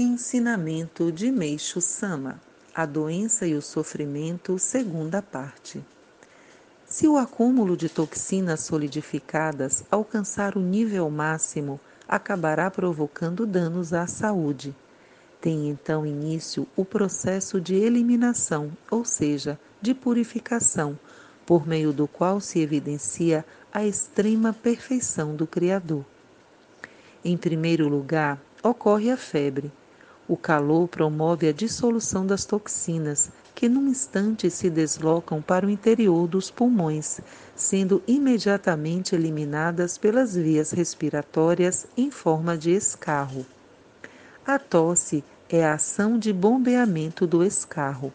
Ensinamento de Meixo Sama: A doença e o sofrimento, segunda parte. Se o acúmulo de toxinas solidificadas alcançar o nível máximo, acabará provocando danos à saúde. Tem então início o processo de eliminação, ou seja, de purificação, por meio do qual se evidencia a extrema perfeição do Criador. Em primeiro lugar, ocorre a febre. O calor promove a dissolução das toxinas, que num instante se deslocam para o interior dos pulmões, sendo imediatamente eliminadas pelas vias respiratórias em forma de escarro. A tosse é a ação de bombeamento do escarro.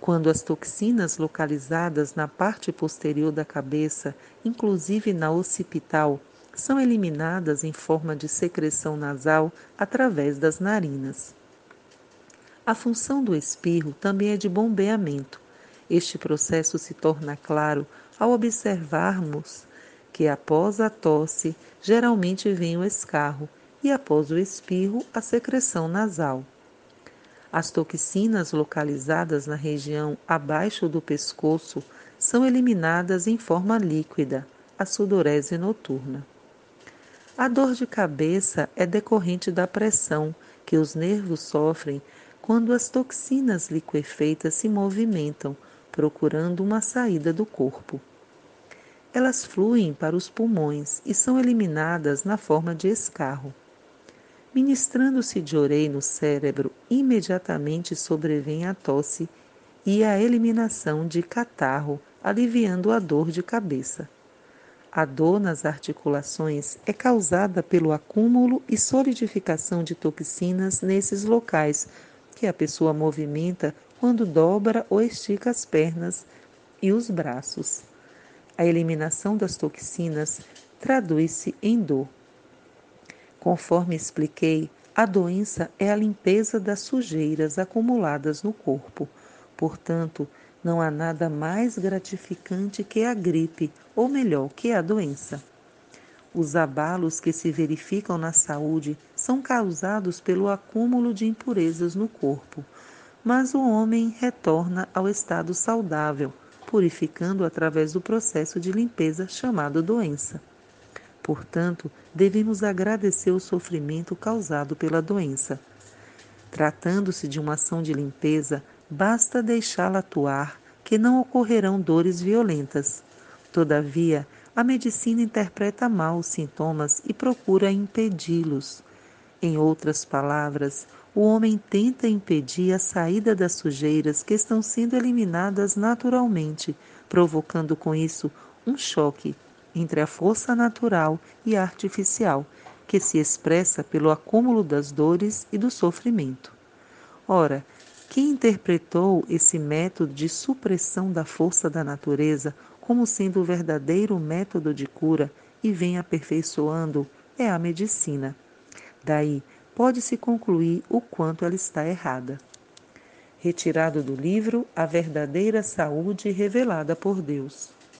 Quando as toxinas localizadas na parte posterior da cabeça, inclusive na occipital, são eliminadas em forma de secreção nasal através das narinas. A função do espirro também é de bombeamento. Este processo se torna claro ao observarmos que após a tosse geralmente vem o escarro e após o espirro a secreção nasal. As toxinas localizadas na região abaixo do pescoço são eliminadas em forma líquida, a sudorese noturna. A dor de cabeça é decorrente da pressão que os nervos sofrem quando as toxinas liquefeitas se movimentam, procurando uma saída do corpo. Elas fluem para os pulmões e são eliminadas na forma de escarro. Ministrando-se de orei no cérebro, imediatamente sobrevém a tosse e a eliminação de catarro, aliviando a dor de cabeça. A dor nas articulações é causada pelo acúmulo e solidificação de toxinas nesses locais que a pessoa movimenta quando dobra ou estica as pernas e os braços. A eliminação das toxinas traduz-se em dor. Conforme expliquei, a doença é a limpeza das sujeiras acumuladas no corpo. Portanto, não há nada mais gratificante que a gripe, ou melhor, que a doença. Os abalos que se verificam na saúde são causados pelo acúmulo de impurezas no corpo, mas o homem retorna ao estado saudável, purificando através do processo de limpeza chamado doença. Portanto, devemos agradecer o sofrimento causado pela doença. Tratando-se de uma ação de limpeza, basta deixá-la atuar, que não ocorrerão dores violentas. Todavia, a medicina interpreta mal os sintomas e procura impedi-los. Em outras palavras, o homem tenta impedir a saída das sujeiras que estão sendo eliminadas naturalmente, provocando com isso um choque entre a força natural e a artificial, que se expressa pelo acúmulo das dores e do sofrimento. Ora, quem interpretou esse método de supressão da força da natureza como sendo o verdadeiro método de cura e vem aperfeiçoando é a medicina. Daí pode-se concluir o quanto ela está errada. Retirado do livro A Verdadeira Saúde Revelada por Deus.